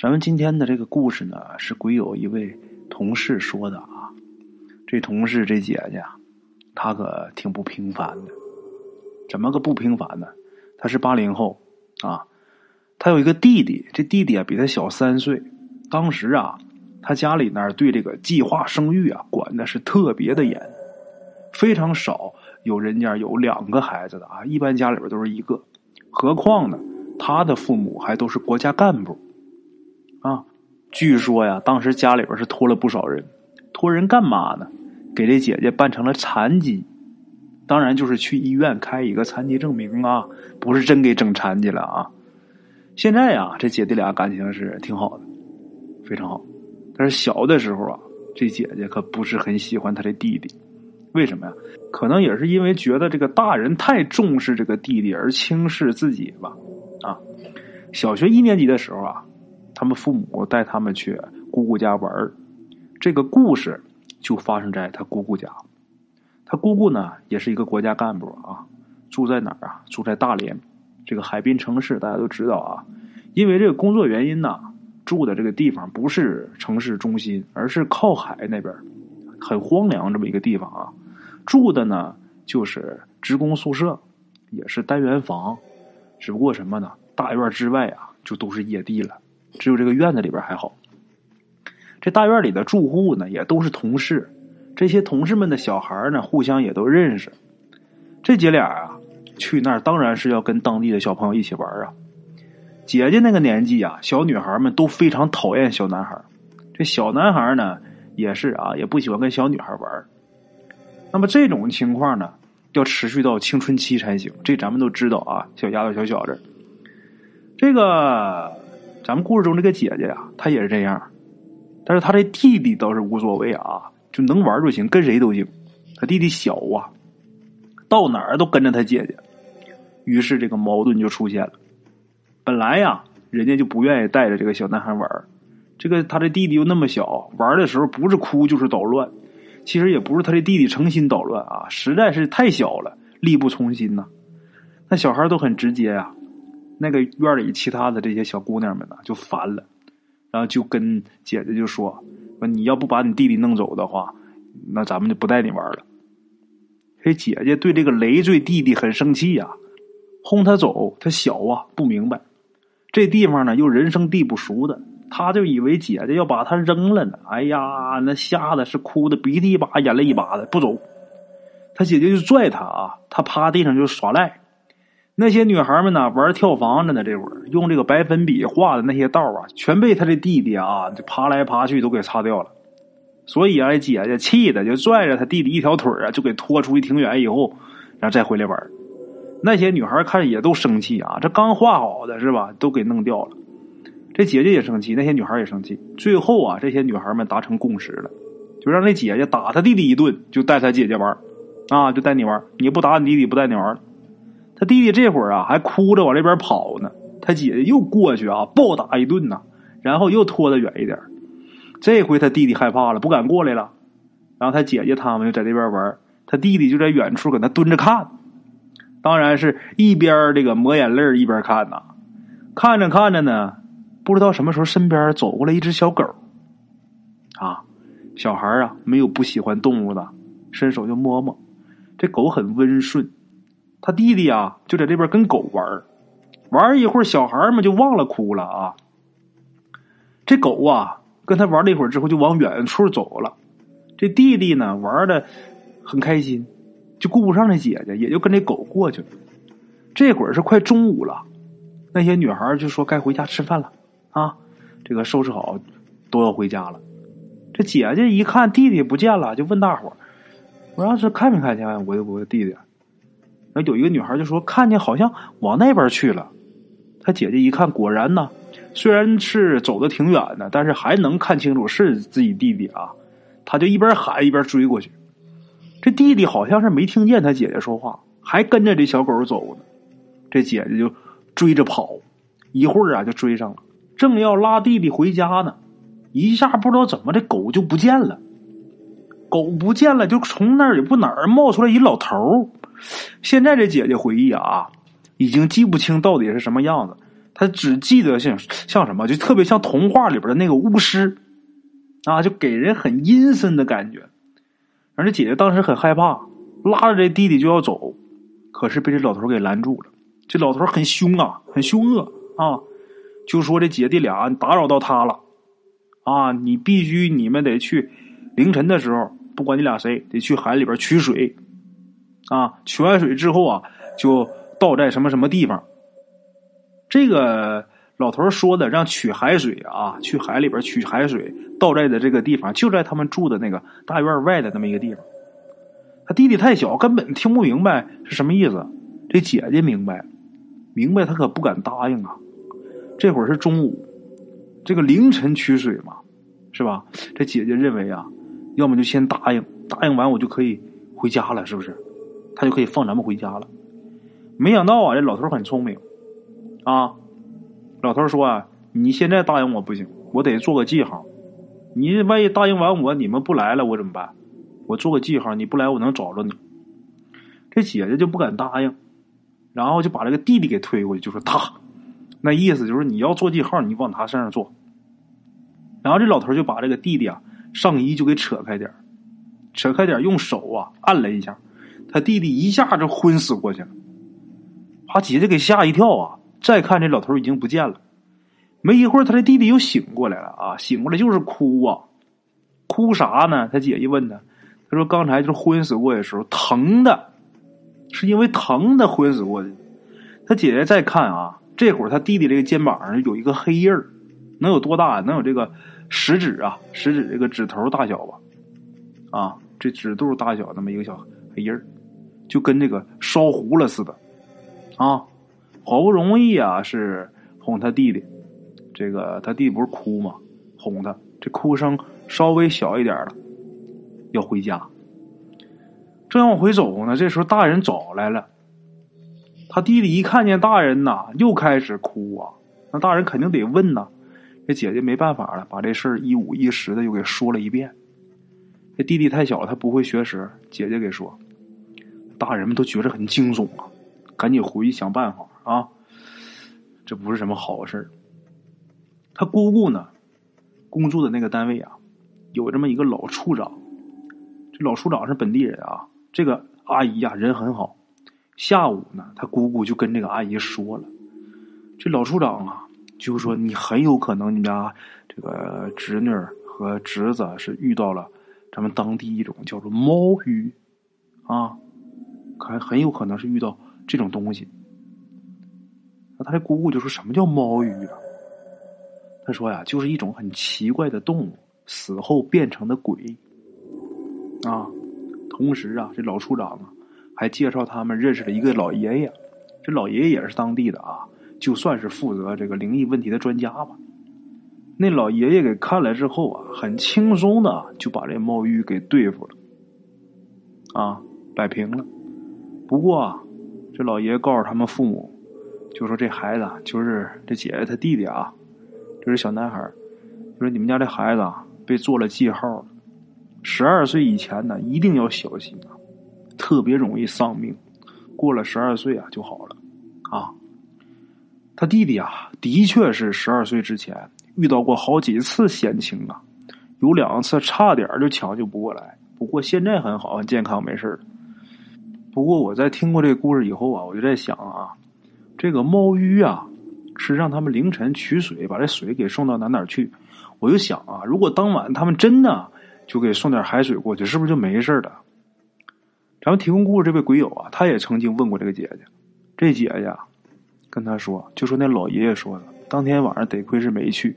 咱们今天的这个故事呢，是鬼友一位同事说的啊。这同事这姐姐，她可挺不平凡的。怎么个不平凡呢？她是八零后啊，她有一个弟弟，这弟弟啊比她小三岁。当时啊，他家里那儿对这个计划生育啊管的是特别的严，非常少有人家有两个孩子的啊，一般家里边都是一个。何况呢，他的父母还都是国家干部。啊，据说呀，当时家里边是托了不少人，托人干嘛呢？给这姐姐办成了残疾，当然就是去医院开一个残疾证明啊，不是真给整残疾了啊。现在呀，这姐弟俩感情是挺好的，非常好。但是小的时候啊，这姐姐可不是很喜欢她的弟弟，为什么呀？可能也是因为觉得这个大人太重视这个弟弟而轻视自己吧。啊，小学一年级的时候啊。他们父母带他们去姑姑家玩这个故事就发生在他姑姑家。他姑姑呢，也是一个国家干部啊，住在哪儿啊？住在大连这个海滨城市，大家都知道啊。因为这个工作原因呢，住的这个地方不是城市中心，而是靠海那边，很荒凉这么一个地方啊。住的呢，就是职工宿舍，也是单元房，只不过什么呢？大院之外啊，就都是野地了。只有这个院子里边还好，这大院里的住户呢也都是同事，这些同事们的小孩呢互相也都认识。这姐俩啊去那儿当然是要跟当地的小朋友一起玩啊。姐姐那个年纪啊，小女孩们都非常讨厌小男孩，这小男孩呢也是啊，也不喜欢跟小女孩玩。那么这种情况呢，要持续到青春期才行，这咱们都知道啊。小丫头、小小子，这个。咱们故事中这个姐姐呀，她也是这样，但是她这弟弟倒是无所谓啊，就能玩就行，跟谁都行。他弟弟小啊，到哪儿都跟着他姐姐，于是这个矛盾就出现了。本来呀，人家就不愿意带着这个小男孩玩，这个他的弟弟又那么小，玩的时候不是哭就是捣乱。其实也不是他的弟弟诚心捣乱啊，实在是太小了，力不从心呐。那小孩都很直接呀。那个院里其他的这些小姑娘们呢，就烦了，然后就跟姐姐就说：“说你要不把你弟弟弄走的话，那咱们就不带你玩了。”这姐姐对这个累赘弟弟很生气呀，轰他走。他小啊，不明白这地方呢又人生地不熟的，他就以为姐姐要把他扔了呢。哎呀，那吓得是哭的鼻涕一把眼泪一把的，不走。他姐姐就拽他啊，他趴地上就耍赖。那些女孩们呢，玩跳房子呢，这会儿用这个白粉笔画的那些道啊，全被他的弟弟啊，就爬来爬去都给擦掉了。所以啊，姐姐气的就拽着他弟弟一条腿啊，就给拖出去挺远以后，然后再回来玩。那些女孩看也都生气啊，这刚画好的是吧，都给弄掉了。这姐姐也生气，那些女孩也生气。最后啊，这些女孩们达成共识了，就让这姐姐打他弟弟一顿，就带他姐姐玩啊，就带你玩，你不打你弟弟，不带你玩了。他弟弟这会儿啊，还哭着往这边跑呢。他姐姐又过去啊，暴打一顿呐，然后又拖得远一点。这回他弟弟害怕了，不敢过来了。然后他姐姐他们就在这边玩，他弟弟就在远处搁那蹲着看。当然是一边这个抹眼泪一边看呐。看着看着呢，不知道什么时候身边走过来一只小狗。啊，小孩啊，没有不喜欢动物的，伸手就摸摸。这狗很温顺。他弟弟啊，就在这边跟狗玩玩一会儿，小孩们就忘了哭了啊。这狗啊，跟他玩了一会儿之后，就往远处走了。这弟弟呢，玩的很开心，就顾不上那姐姐，也就跟这狗过去了。这会儿是快中午了，那些女孩就说该回家吃饭了啊。这个收拾好，都要回家了。这姐姐一看弟弟不见了，就问大伙我要是看没看见我我弟弟？”有一个女孩就说：“看见好像往那边去了。”她姐姐一看，果然呢，虽然是走的挺远的，但是还能看清楚是自己弟弟啊。他就一边喊一边追过去。这弟弟好像是没听见他姐姐说话，还跟着这小狗走呢。这姐姐就追着跑，一会儿啊就追上了。正要拉弟弟回家呢，一下不知道怎么这狗就不见了。狗不见了，就从那儿也不哪儿冒出来一老头儿。现在这姐姐回忆啊，已经记不清到底是什么样子。她只记得像像什么，就特别像童话里边的那个巫师啊，就给人很阴森的感觉。而这姐姐当时很害怕，拉着这弟弟就要走，可是被这老头给拦住了。这老头很凶啊，很凶恶啊，就说这姐弟俩打扰到他了啊，你必须你们得去凌晨的时候，不管你俩谁，得去海里边取水啊，取完水之后啊，就倒在什么什么地方。这个老头说的让取海水啊，去海里边取海水，倒在的这个地方就在他们住的那个大院外的那么一个地方。他弟弟太小，根本听不明白是什么意思。这姐姐明白，明白他可不敢答应啊。这会儿是中午，这个凌晨取水嘛，是吧？这姐姐认为啊，要么就先答应，答应完我就可以回家了，是不是？他就可以放咱们回家了。没想到啊，这老头很聪明。啊，老头说啊，你现在答应我不行，我得做个记号。你万一答应完我，你们不来了，我怎么办？我做个记号，你不来，我能找着你。这姐姐就不敢答应，然后就把这个弟弟给推过去，就说他，那意思就是你要做记号，你往他身上做。然后这老头就把这个弟弟啊上衣就给扯开点扯开点用手啊按了一下，他弟弟一下就昏死过去了，把姐姐给吓一跳啊。再看这老头已经不见了，没一会儿，他这弟弟又醒过来了啊！醒过来就是哭啊，哭啥呢？他姐姐问他，他说刚才就是昏死过去的时候疼的，是因为疼的昏死过去。他姐姐再看啊，这会儿他弟弟这个肩膀上有一个黑印儿，能有多大？能有这个食指啊，食指这个指头大小吧？啊，这指肚大小那么一个小黑印儿，就跟这个烧糊了似的啊。好不容易啊，是哄他弟弟，这个他弟弟不是哭吗？哄他，这哭声稍微小一点了，要回家。正要往回走呢，这时候大人找来了。他弟弟一看见大人呐，又开始哭啊。那大人肯定得问呐。这姐姐没办法了，把这事儿一五一十的又给说了一遍。这弟弟太小，他不会学识。姐姐给说，大人们都觉着很惊悚啊，赶紧回去想办法。啊，这不是什么好事他姑姑呢，工作的那个单位啊，有这么一个老处长。这老处长是本地人啊。这个阿姨呀，人很好。下午呢，他姑姑就跟这个阿姨说了，这老处长啊，就是说你很有可能你家这个侄女和侄子是遇到了咱们当地一种叫做猫鱼啊，很很有可能是遇到这种东西。那他的姑姑就说什么叫猫鱼啊？他说呀，就是一种很奇怪的动物，死后变成的鬼啊。同时啊，这老处长啊还介绍他们认识了一个老爷爷，这老爷爷也是当地的啊，就算是负责这个灵异问题的专家吧。那老爷爷给看了之后啊，很轻松的就把这猫玉给对付了，啊，摆平了。不过啊，这老爷爷告诉他们父母。就说这孩子就是这姐姐她弟弟啊，就是小男孩就说你们家这孩子啊被做了记号了，十二岁以前呢一定要小心啊，特别容易丧命。过了十二岁啊就好了啊。他弟弟啊的确是十二岁之前遇到过好几次险情啊，有两次差点就抢救不过来，不过现在很好，很健康，没事不过我在听过这个故事以后啊，我就在想啊。这个猫鱼啊，是让他们凌晨取水，把这水给送到哪哪去？我就想啊，如果当晚他们真的就给送点海水过去，是不是就没事了？咱们提供故事这位鬼友啊，他也曾经问过这个姐姐，这姐姐啊跟他说，就说那老爷爷说的，当天晚上得亏是没去，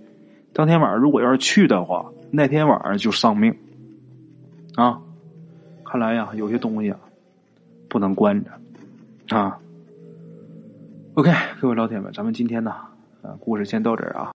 当天晚上如果要是去的话，那天晚上就丧命啊！看来呀，有些东西啊，不能关着啊。OK，各位老铁们，咱们今天呢，呃，故事先到这儿啊。